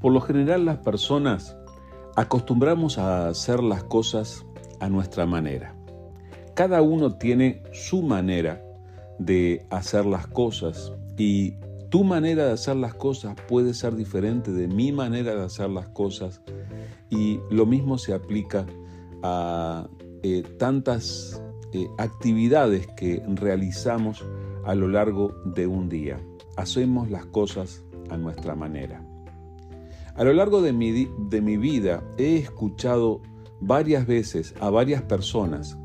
Por lo general las personas acostumbramos a hacer las cosas a nuestra manera. Cada uno tiene su manera de hacer las cosas y tu manera de hacer las cosas puede ser diferente de mi manera de hacer las cosas y lo mismo se aplica a eh, tantas eh, actividades que realizamos a lo largo de un día. Hacemos las cosas a nuestra manera. A lo largo de mi, de mi vida he escuchado varias veces a varias personas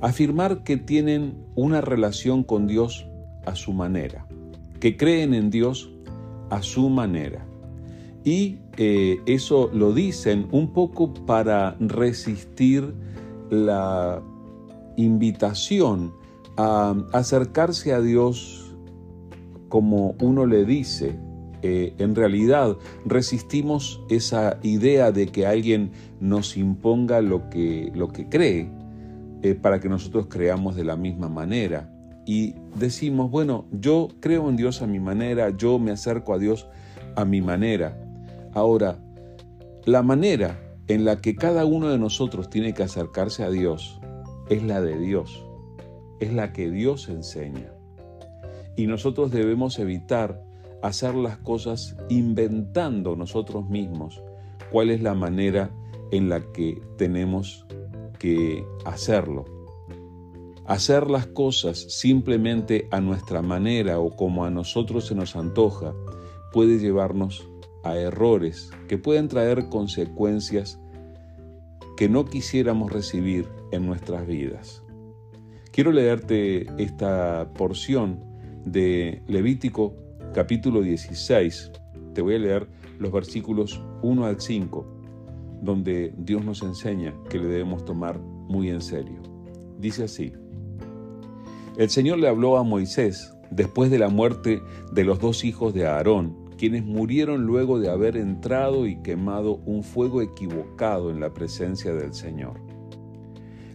afirmar que tienen una relación con Dios a su manera, que creen en Dios a su manera. Y eh, eso lo dicen un poco para resistir la invitación a acercarse a Dios como uno le dice. Eh, en realidad resistimos esa idea de que alguien nos imponga lo que, lo que cree eh, para que nosotros creamos de la misma manera. Y decimos, bueno, yo creo en Dios a mi manera, yo me acerco a Dios a mi manera. Ahora, la manera en la que cada uno de nosotros tiene que acercarse a Dios es la de Dios, es la que Dios enseña. Y nosotros debemos evitar hacer las cosas inventando nosotros mismos cuál es la manera en la que tenemos que hacerlo. Hacer las cosas simplemente a nuestra manera o como a nosotros se nos antoja puede llevarnos a errores que pueden traer consecuencias que no quisiéramos recibir en nuestras vidas. Quiero leerte esta porción de Levítico capítulo 16. Te voy a leer los versículos 1 al 5, donde Dios nos enseña que le debemos tomar muy en serio. Dice así, el Señor le habló a Moisés después de la muerte de los dos hijos de Aarón, quienes murieron luego de haber entrado y quemado un fuego equivocado en la presencia del Señor.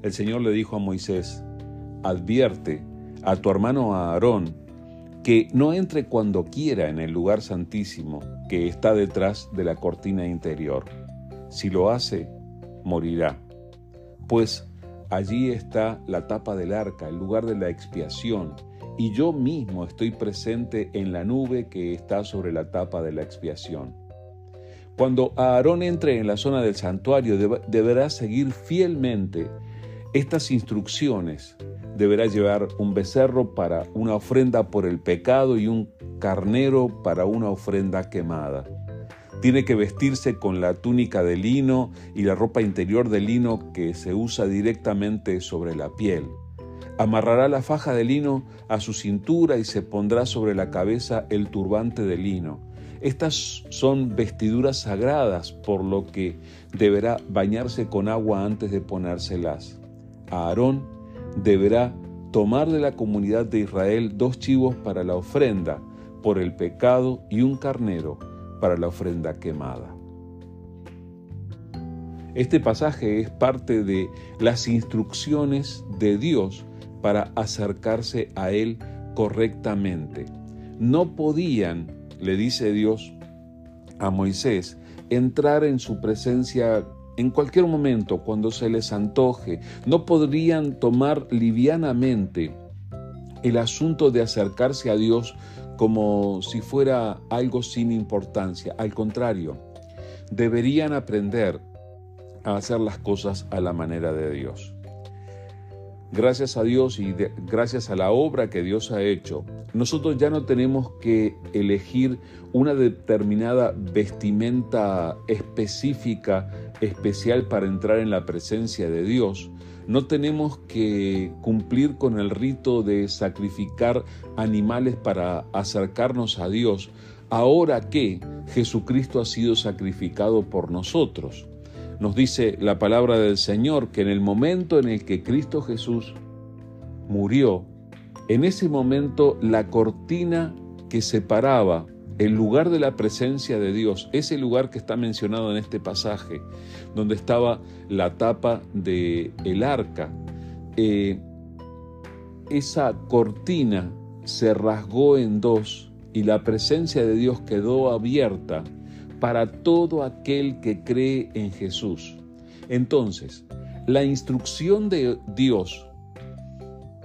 El Señor le dijo a Moisés, advierte a tu hermano Aarón que no entre cuando quiera en el lugar santísimo que está detrás de la cortina interior. Si lo hace, morirá. Pues allí está la tapa del arca, el lugar de la expiación, y yo mismo estoy presente en la nube que está sobre la tapa de la expiación. Cuando Aarón entre en la zona del santuario deberá seguir fielmente estas instrucciones. Deberá llevar un becerro para una ofrenda por el pecado y un carnero para una ofrenda quemada. Tiene que vestirse con la túnica de lino y la ropa interior de lino que se usa directamente sobre la piel. Amarrará la faja de lino a su cintura y se pondrá sobre la cabeza el turbante de lino. Estas son vestiduras sagradas, por lo que deberá bañarse con agua antes de ponérselas. Aarón deberá tomar de la comunidad de Israel dos chivos para la ofrenda por el pecado y un carnero para la ofrenda quemada. Este pasaje es parte de las instrucciones de Dios para acercarse a Él correctamente. No podían, le dice Dios a Moisés, entrar en su presencia en cualquier momento cuando se les antoje. No podrían tomar livianamente el asunto de acercarse a Dios como si fuera algo sin importancia. Al contrario, deberían aprender a hacer las cosas a la manera de Dios gracias a Dios y gracias a la obra que Dios ha hecho, nosotros ya no tenemos que elegir una determinada vestimenta específica, especial para entrar en la presencia de Dios. No tenemos que cumplir con el rito de sacrificar animales para acercarnos a Dios, ahora que Jesucristo ha sido sacrificado por nosotros. Nos dice la palabra del Señor que en el momento en el que Cristo Jesús murió, en ese momento la cortina que separaba el lugar de la presencia de Dios, ese lugar que está mencionado en este pasaje, donde estaba la tapa del el arca, eh, esa cortina se rasgó en dos y la presencia de Dios quedó abierta para todo aquel que cree en Jesús. Entonces, la instrucción de Dios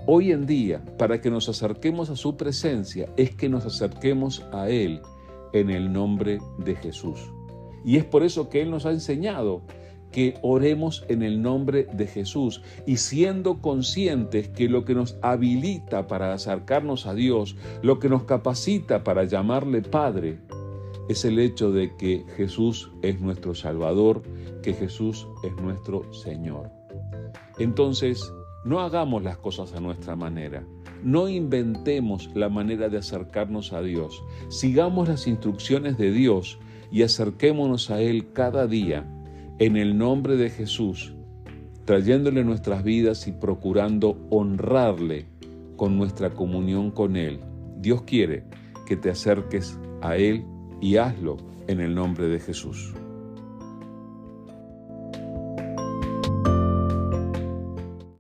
hoy en día para que nos acerquemos a su presencia es que nos acerquemos a Él en el nombre de Jesús. Y es por eso que Él nos ha enseñado que oremos en el nombre de Jesús y siendo conscientes que lo que nos habilita para acercarnos a Dios, lo que nos capacita para llamarle Padre, es el hecho de que Jesús es nuestro Salvador, que Jesús es nuestro Señor. Entonces, no hagamos las cosas a nuestra manera. No inventemos la manera de acercarnos a Dios. Sigamos las instrucciones de Dios y acerquémonos a Él cada día en el nombre de Jesús, trayéndole nuestras vidas y procurando honrarle con nuestra comunión con Él. Dios quiere que te acerques a Él y hazlo en el nombre de Jesús.